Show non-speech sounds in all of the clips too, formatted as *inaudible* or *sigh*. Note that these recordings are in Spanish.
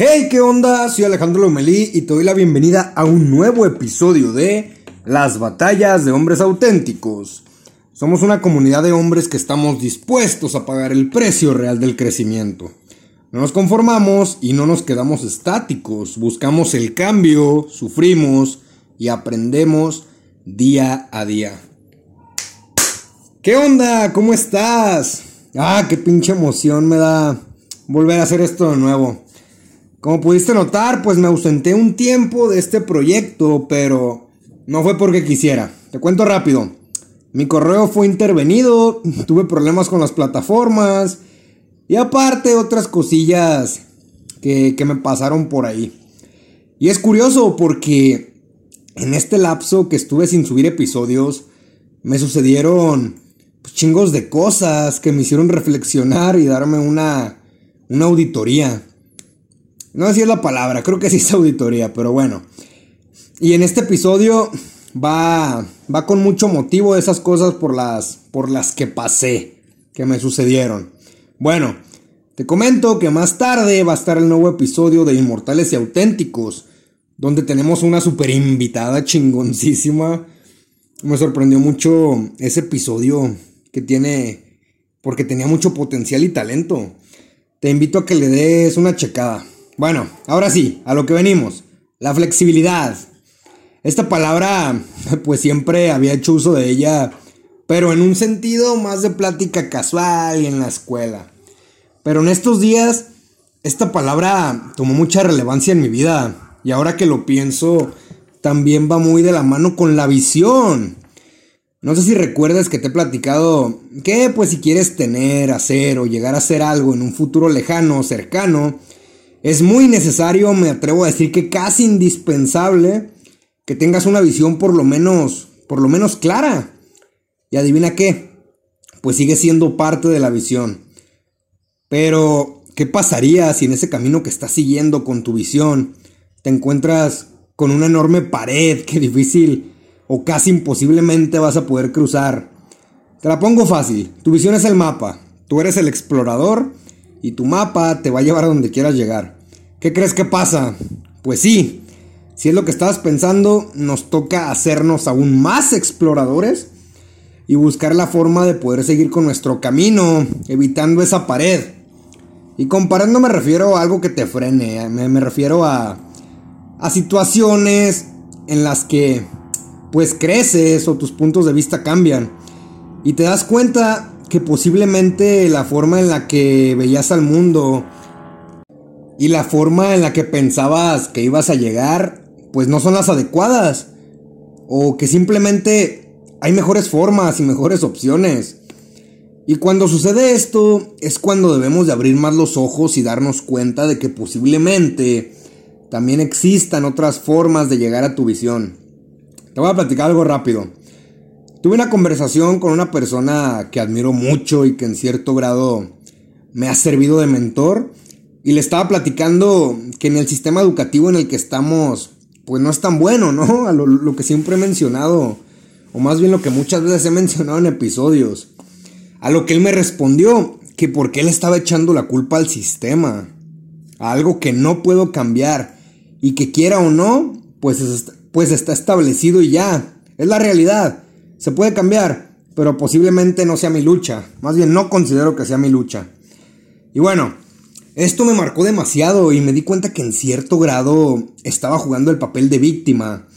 Hey, ¿qué onda? Soy Alejandro Lomelí y te doy la bienvenida a un nuevo episodio de Las batallas de hombres auténticos. Somos una comunidad de hombres que estamos dispuestos a pagar el precio real del crecimiento. No nos conformamos y no nos quedamos estáticos. Buscamos el cambio, sufrimos y aprendemos día a día. ¿Qué onda? ¿Cómo estás? Ah, qué pinche emoción me da volver a hacer esto de nuevo. Como pudiste notar, pues me ausenté un tiempo de este proyecto, pero no fue porque quisiera. Te cuento rápido. Mi correo fue intervenido, *laughs* tuve problemas con las plataformas y aparte otras cosillas que, me pasaron por ahí. Y es curioso porque en este lapso que estuve sin subir episodios, me sucedieron pues, chingos de cosas que me hicieron reflexionar y darme una, una auditoría. No así es la palabra, creo que sí es auditoría, pero bueno. Y en este episodio va, va con mucho motivo esas cosas por las, por las que pasé, que me sucedieron. Bueno, te comento que más tarde va a estar el nuevo episodio de Inmortales y Auténticos, donde tenemos una super invitada chingoncísima. Me sorprendió mucho ese episodio que tiene, porque tenía mucho potencial y talento. Te invito a que le des una checada. Bueno, ahora sí, a lo que venimos. La flexibilidad. Esta palabra, *laughs* pues siempre había hecho uso de ella, pero en un sentido más de plática casual y en la escuela. Pero en estos días, esta palabra tomó mucha relevancia en mi vida. Y ahora que lo pienso, también va muy de la mano con la visión. No sé si recuerdas que te he platicado que, pues, si quieres tener, hacer o llegar a hacer algo en un futuro lejano o cercano, es muy necesario, me atrevo a decir que casi indispensable, que tengas una visión por lo menos, por lo menos clara. Y adivina qué, pues sigue siendo parte de la visión. Pero, ¿qué pasaría si en ese camino que estás siguiendo con tu visión te encuentras con una enorme pared que *laughs* difícil o casi imposiblemente vas a poder cruzar? Te la pongo fácil, tu visión es el mapa, tú eres el explorador y tu mapa te va a llevar a donde quieras llegar. ¿Qué crees que pasa? Pues sí, si es lo que estabas pensando, nos toca hacernos aún más exploradores y buscar la forma de poder seguir con nuestro camino, evitando esa pared. Y comparando me refiero a algo que te frene, eh, me, refiero a, a situaciones en las que pues creces o tus puntos de vista cambian y te das cuenta que posiblemente la forma en la que veías al mundo y la forma en la que pensabas que ibas a llegar, pues no son las adecuadas. O que simplemente hay mejores formas y mejores opciones. Y cuando sucede esto es cuando debemos de abrir más los ojos y darnos cuenta de que posiblemente también existan otras formas de llegar a tu visión. Te voy a platicar algo rápido. Tuve una conversación con una persona que admiro mucho y que en cierto grado me ha servido de mentor y le estaba platicando que en el sistema educativo en el que estamos pues no es tan bueno, ¿no? *laughs* A lo, que siempre he mencionado o más bien lo que muchas veces he mencionado en episodios. A lo que él me respondió que porque él estaba echando la culpa al sistema, a algo que no puedo cambiar y que quiera o no, pues, pues está establecido y ya, es la realidad. Se puede cambiar, pero posiblemente no sea mi lucha. Más bien no considero que sea mi lucha. Y bueno, esto me marcó demasiado y me di cuenta que en cierto grado estaba jugando el papel de víctima,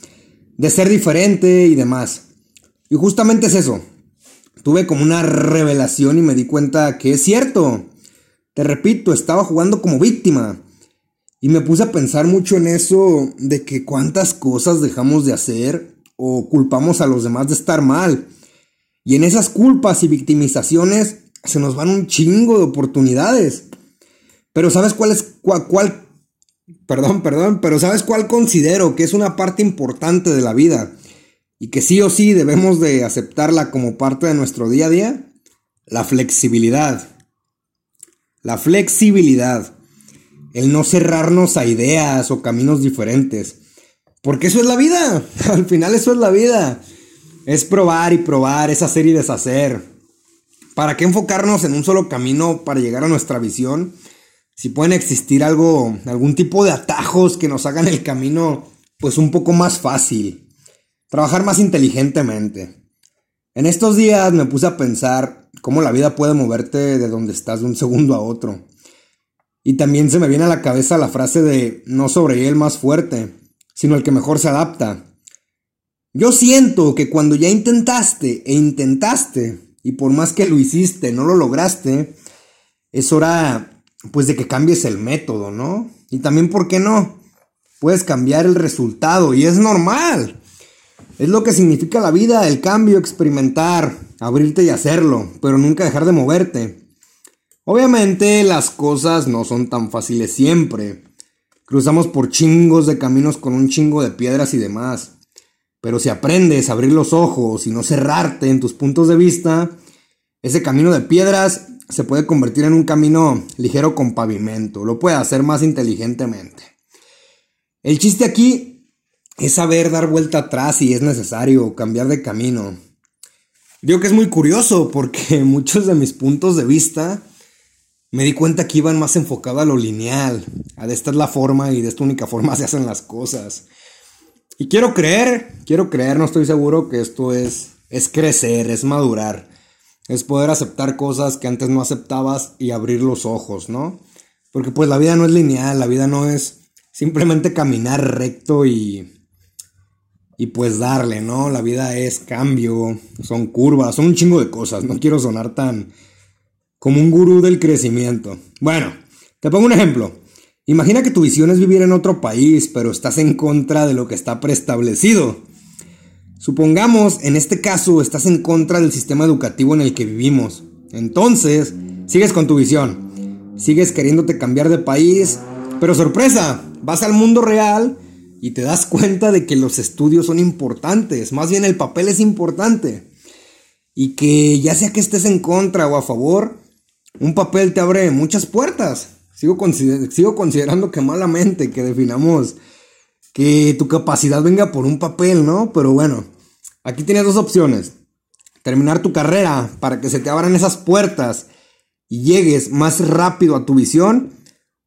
de ser diferente y demás. Y justamente es eso. Tuve como una revelación y me di cuenta que es cierto. Te repito, estaba jugando como víctima. Y me puse a pensar mucho en eso de que cuántas cosas dejamos de hacer o culpamos a los demás de estar mal. Y en esas culpas y victimizaciones se nos van un chingo de oportunidades. Pero ¿sabes cuál es cuál, perdón, perdón, pero ¿sabes cuál considero que es una parte importante de la vida y que sí o sí debemos de aceptarla como parte de nuestro día a día? La flexibilidad. La flexibilidad. El no cerrarnos a ideas o caminos diferentes. Porque eso es la vida. *laughs* Al final eso es la vida. Es probar y probar, es hacer y deshacer. ¿Para qué enfocarnos en un solo camino para llegar a nuestra visión? si pueden existir algo, algún tipo de atajos que nos hagan el camino pues un poco más fácil, trabajar más inteligentemente. En estos días me puse a pensar cómo la vida puede moverte de donde estás de un segundo a otro. Y también se me viene a la cabeza la frase de no sobrevive el más fuerte, sino el que mejor se adapta. Yo siento que cuando ya intentaste e intentaste, y por más que lo hiciste, no lo lograste, es hora pues de que cambies el método, ¿no? Y también, ¿por qué no? Puedes cambiar el resultado y es normal. Es lo que significa la vida, el cambio, experimentar, abrirte y hacerlo, pero nunca dejar de moverte. Obviamente las cosas no son tan fáciles siempre. Cruzamos por chingos de caminos con un chingo de piedras y demás. Pero si aprendes a abrir los ojos y no cerrarte en tus puntos de vista, ese camino de piedras se puede convertir en un camino ligero con pavimento. Lo puedes hacer más inteligentemente. El chiste aquí es saber dar vuelta atrás si es necesario, cambiar de camino. Digo que es muy curioso porque *laughs* muchos de mis puntos de vista me di cuenta que iban más enfocados a lo lineal, a de esta es la forma y de esta única forma se hacen las cosas. Y quiero creer, quiero creer, no estoy seguro que esto es, es crecer, es madurar, es poder aceptar cosas que antes no aceptabas y abrir los ojos, ¿no? Porque pues la vida no es lineal, la vida no es simplemente caminar recto y, y pues darle, ¿no? La vida es cambio, son curvas, son un chingo de cosas, no quiero sonar tan como un gurú del crecimiento. Bueno, te pongo un ejemplo. Imagina que tu visión es vivir en otro país, pero estás en contra de lo que está preestablecido. Supongamos, en este caso, estás en contra del sistema educativo en el que vivimos. Entonces, sigues con tu visión. Sigues queriéndote cambiar de país, pero sorpresa, vas al mundo real y te das cuenta de que los estudios son importantes, más bien el papel es importante. Y que ya sea que estés en contra o a favor, un papel te abre muchas puertas. Sigo, considerando que malamente que definamos que tu capacidad venga por un papel, ¿no? Pero bueno, aquí tienes dos opciones. Terminar tu carrera para que se te abran esas puertas y llegues más rápido a tu visión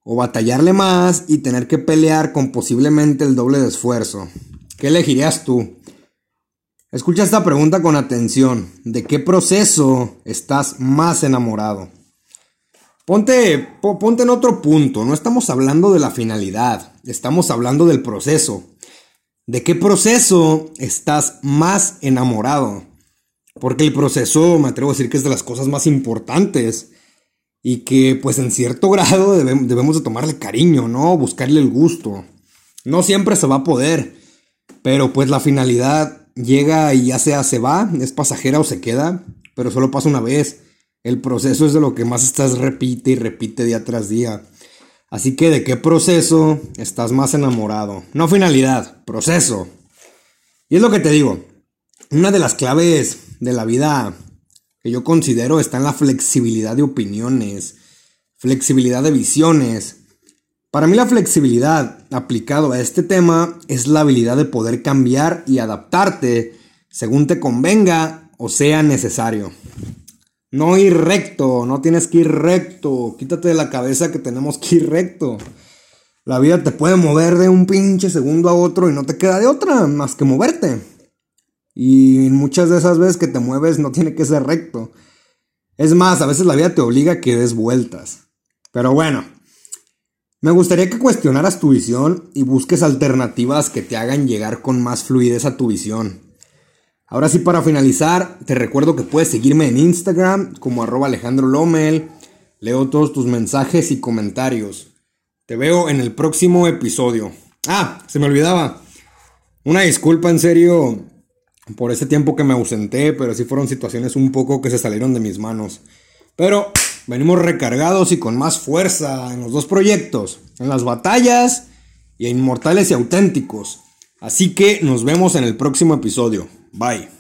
o batallarle más y tener que pelear con posiblemente el doble de esfuerzo. ¿Qué elegirías tú? Escucha esta pregunta con atención. ¿De qué proceso estás más enamorado? Ponte, ponte en otro punto, no estamos hablando de la finalidad, estamos hablando del proceso. ¿De qué proceso estás más enamorado? Porque el proceso, me atrevo a decir que es de las cosas más importantes y que pues en cierto *laughs* grado debemos de tomarle cariño, ¿no? Buscarle el gusto. No siempre se va a poder, pero pues la finalidad llega y ya sea se va, es pasajera o se queda, pero solo pasa una vez. El proceso es de lo que más estás repite y repite día tras día. Así que de qué proceso estás más enamorado. No finalidad, proceso. Y es lo que te digo. Una de las claves de la vida que yo considero está en la flexibilidad de opiniones, flexibilidad de visiones. Para mí la flexibilidad aplicado a este tema es la habilidad de poder cambiar y adaptarte según te convenga o sea necesario. No ir recto, no tienes que ir recto. Quítate de la cabeza que tenemos que ir recto. La vida te puede mover de un pinche segundo a otro y no te queda de otra más que moverte. Y muchas de esas veces que te mueves no tiene que ser recto. Es más, a veces la vida te obliga a que des vueltas. Pero bueno, me gustaría que cuestionaras tu visión y busques alternativas que te hagan llegar con más fluidez a tu visión. Ahora sí, para finalizar, te recuerdo que puedes seguirme en Instagram como arroba Alejandro Lomel. Leo todos tus mensajes y comentarios. Te veo en el próximo episodio. Ah, se me olvidaba. Una disculpa en serio por ese tiempo que me ausenté, pero sí fueron situaciones un poco que se salieron de mis manos. Pero venimos recargados y con más fuerza en los dos proyectos, en las batallas y en Inmortales y Auténticos. Así que nos vemos en el próximo episodio. Bye.